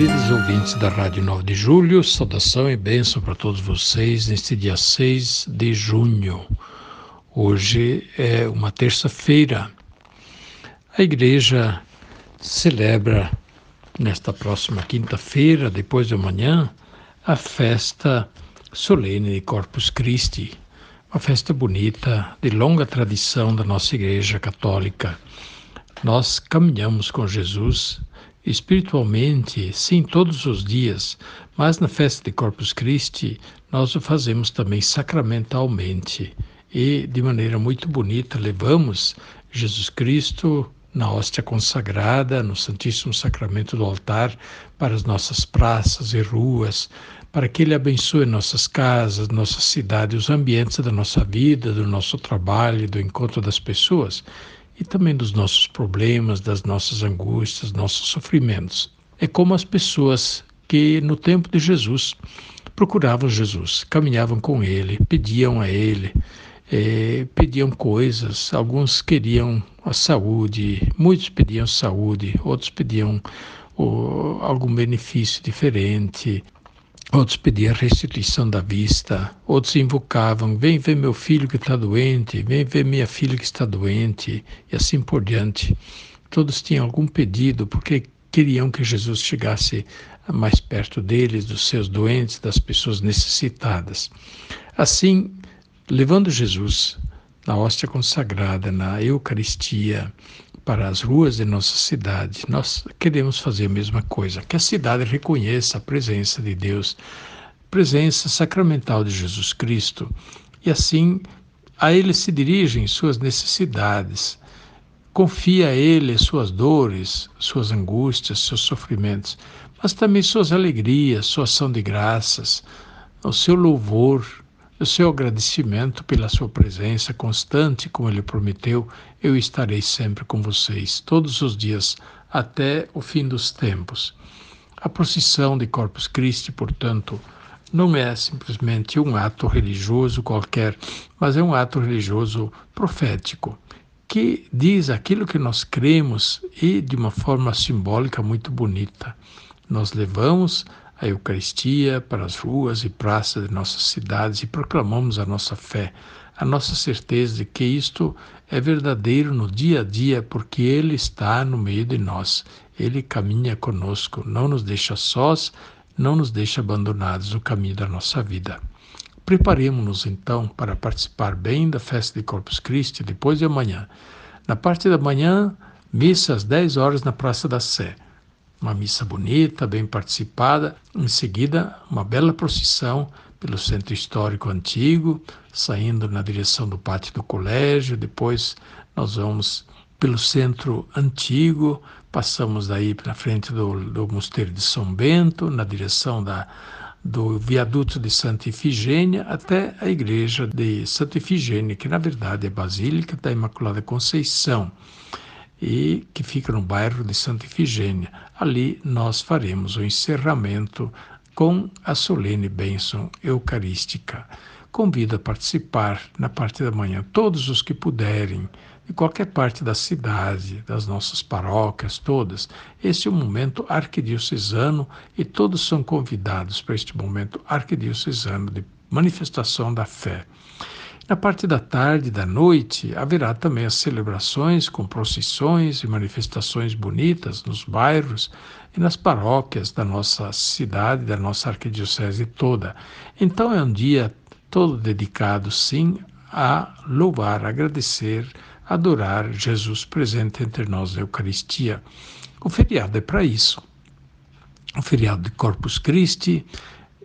Queridos ouvintes da Rádio 9 de Julho, saudação e bênção para todos vocês neste dia 6 de junho. Hoje é uma terça-feira. A igreja celebra nesta próxima quinta-feira, depois de amanhã, a festa solene de Corpus Christi, uma festa bonita, de longa tradição da nossa Igreja Católica. Nós caminhamos com Jesus espiritualmente, sim, todos os dias, mas na festa de Corpus Christi nós o fazemos também sacramentalmente. E de maneira muito bonita levamos Jesus Cristo na hóstia consagrada, no Santíssimo Sacramento do altar, para as nossas praças e ruas, para que Ele abençoe nossas casas, nossa cidade, os ambientes da nossa vida, do nosso trabalho, do encontro das pessoas e também dos nossos problemas, das nossas angústias, nossos sofrimentos. É como as pessoas que no tempo de Jesus procuravam Jesus, caminhavam com Ele, pediam a Ele, é, pediam coisas, alguns queriam a saúde, muitos pediam saúde, outros pediam algum benefício diferente, outros pediam restituição da vista, outros invocavam: vem ver meu filho que está doente, vem ver minha filha que está doente, e assim por diante. Todos tinham algum pedido, porque queriam que Jesus chegasse mais perto deles, dos seus doentes, das pessoas necessitadas. Assim, levando Jesus na hóstia consagrada, na Eucaristia, para as ruas de nossa cidade, nós queremos fazer a mesma coisa, que a cidade reconheça a presença de Deus, presença sacramental de Jesus Cristo, e assim a Ele se dirigem suas necessidades, confia a Ele suas dores, suas angústias, seus sofrimentos, mas também suas alegrias, sua ação de graças, o seu louvor, o seu agradecimento pela sua presença constante, como ele prometeu, eu estarei sempre com vocês, todos os dias, até o fim dos tempos. A procissão de Corpus Christi, portanto, não é simplesmente um ato religioso qualquer, mas é um ato religioso profético, que diz aquilo que nós cremos e de uma forma simbólica muito bonita. Nós levamos a Eucaristia para as ruas e praças de nossas cidades e proclamamos a nossa fé, a nossa certeza de que isto é verdadeiro no dia a dia, porque Ele está no meio de nós, Ele caminha conosco, não nos deixa sós, não nos deixa abandonados no caminho da nossa vida. Preparemos-nos então para participar bem da festa de Corpus Christi depois de amanhã. Na parte da manhã, missa às 10 horas na Praça da Sé uma missa bonita, bem participada. Em seguida, uma bela procissão pelo centro histórico antigo, saindo na direção do pátio do colégio. Depois, nós vamos pelo centro antigo, passamos daí para frente do, do Mosteiro de São Bento, na direção da, do viaduto de Santa Ifigênia até a igreja de Santa Ifigênia, que na verdade é a Basílica da Imaculada Conceição e que fica no bairro de Santa Ifigênia. Ali nós faremos o encerramento com a solene bênção eucarística. Convido a participar na parte da manhã todos os que puderem, de qualquer parte da cidade, das nossas paróquias, todas. Este é um momento arquidiocesano e todos são convidados para este momento arquidiocesano de manifestação da fé. Na parte da tarde e da noite haverá também as celebrações com procissões e manifestações bonitas nos bairros e nas paróquias da nossa cidade, da nossa arquidiocese toda. Então é um dia todo dedicado, sim, a louvar, agradecer, adorar Jesus presente entre nós na Eucaristia. O feriado é para isso. O feriado de Corpus Christi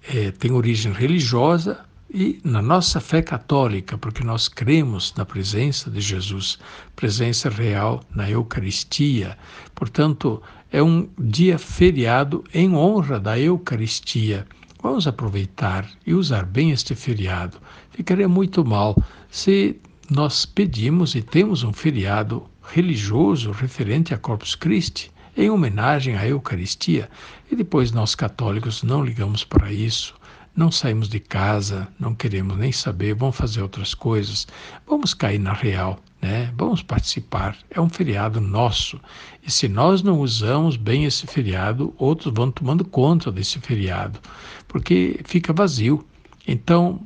eh, tem origem religiosa, E na nossa fé católica, porque nós cremos na presença de Jesus, presença real na Eucaristia. Portanto, é um dia feriado em honra da Eucaristia. Vamos aproveitar e usar bem este feriado. Ficaria muito mal se nós pedimos e temos um feriado religioso referente a Corpus Christi, em homenagem à Eucaristia, e depois nós católicos não ligamos para isso, não saímos de casa, não queremos nem saber, vamos fazer outras coisas, vamos cair na real, né? Vamos participar. É um feriado nosso. E se nós não usamos bem esse feriado, outros vão tomando conta desse feriado, porque fica vazio. Então,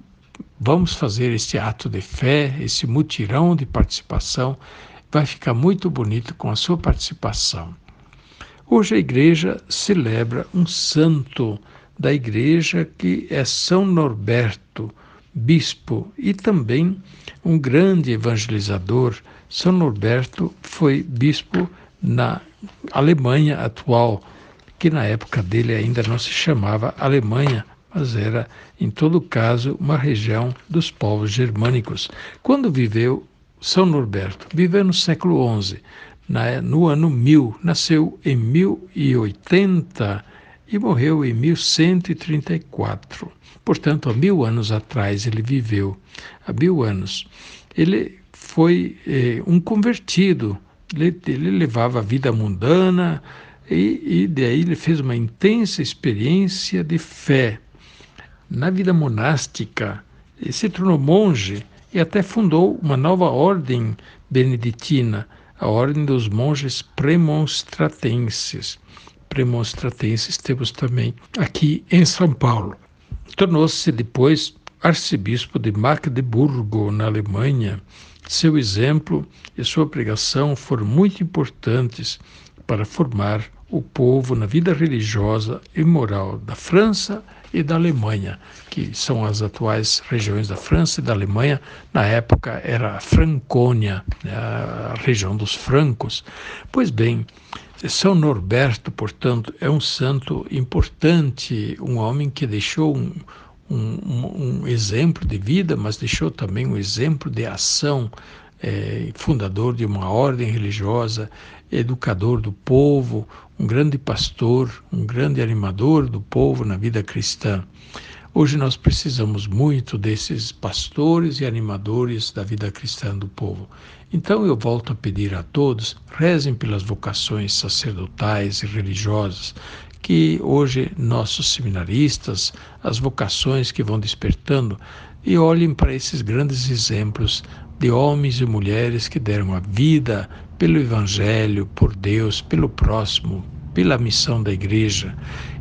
vamos fazer esse ato de fé, esse mutirão de participação, vai ficar muito bonito com a sua participação. Hoje a igreja celebra um santo da igreja que é São Norberto, bispo e também um grande evangelizador. São Norberto foi bispo na Alemanha atual, que na época dele ainda não se chamava Alemanha, mas era, em todo caso, uma região dos povos germânicos. Quando viveu São Norberto? Viveu no século XI no ano 1000, nasceu em 1080 e morreu em 1134. Portanto, há mil anos atrás ele viveu, há mil anos. Ele foi eh, um convertido, ele, ele, levava a vida mundana e, e daí ele fez uma intensa experiência de fé. Na vida monástica, ele se tornou monge e até fundou uma nova ordem beneditina, a Ordem dos Monges Premonstratenses. Premonstratenses temos também aqui em São Paulo. Tornou-se depois arcebispo de Magdeburgo, na Alemanha. Seu exemplo e sua pregação foram muito importantes para formar o povo na vida religiosa e moral da França e da Alemanha, que são as atuais regiões da França e da Alemanha. Na época era a Francônia, né, a região dos francos. Pois bem, São Norberto, portanto, é um santo importante, um homem que deixou um, um, um exemplo de vida, mas deixou também um exemplo de ação é, fundador de uma ordem religiosa, educador do povo, um grande pastor, um grande animador do povo na vida cristã. Hoje nós precisamos muito desses pastores e animadores da vida cristã do povo. Então eu volto a pedir a todos, rezem pelas vocações sacerdotais e religiosas, que hoje nossos seminaristas, as vocações que vão despertando, e olhem para esses grandes exemplos de homens e mulheres que deram a vida pelo Evangelho, por Deus, pelo próximo, pela missão da igreja.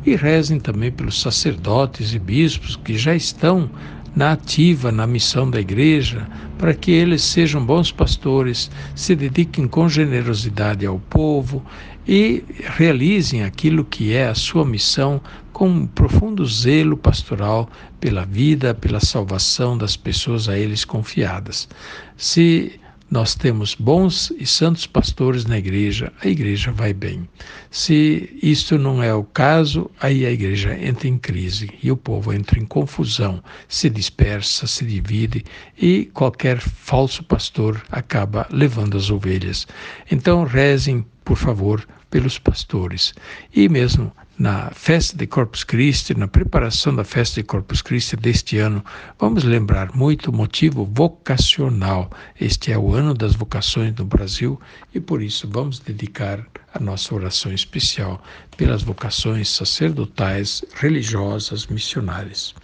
E rezem também pelos sacerdotes e bispos que já estão na ativa na missão da igreja, para que eles sejam bons pastores, se dediquem com generosidade ao povo e realizem aquilo que é a sua missão com um profundo zelo pastoral pela vida, pela salvação das pessoas a eles confiadas. Se nós temos bons e santos pastores na igreja, a igreja vai bem. Se isto não é o caso, aí a igreja entra em crise e o povo entra em confusão, se dispersa, se divide e qualquer falso pastor acaba levando as ovelhas. Então rezem, por favor, pelos pastores. E mesmo na festa de Corpus Christi, na preparação da festa de Corpus Christi deste ano, vamos lembrar muito o motivo vocacional. Este é o ano das vocações no Brasil e por isso vamos dedicar a nossa oração especial pelas vocações sacerdotais, religiosas, missionárias.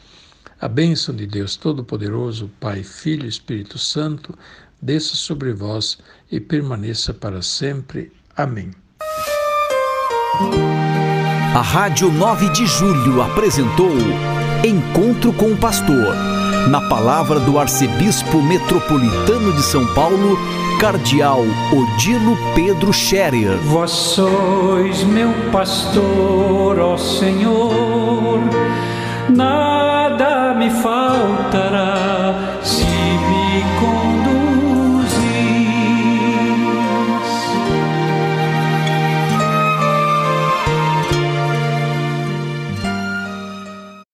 A bênção de Deus Todo-Poderoso, Pai, Filho e Espírito Santo, desça sobre vós e permaneça para sempre. Amém. A Rádio 9 de Julho apresentou Encontro com o Pastor, na palavra do Arcebispo Metropolitano de São Paulo, Cardeal Odilo Pedro Scherer. Vós sois meu pastor, ó Senhor, nada me faltará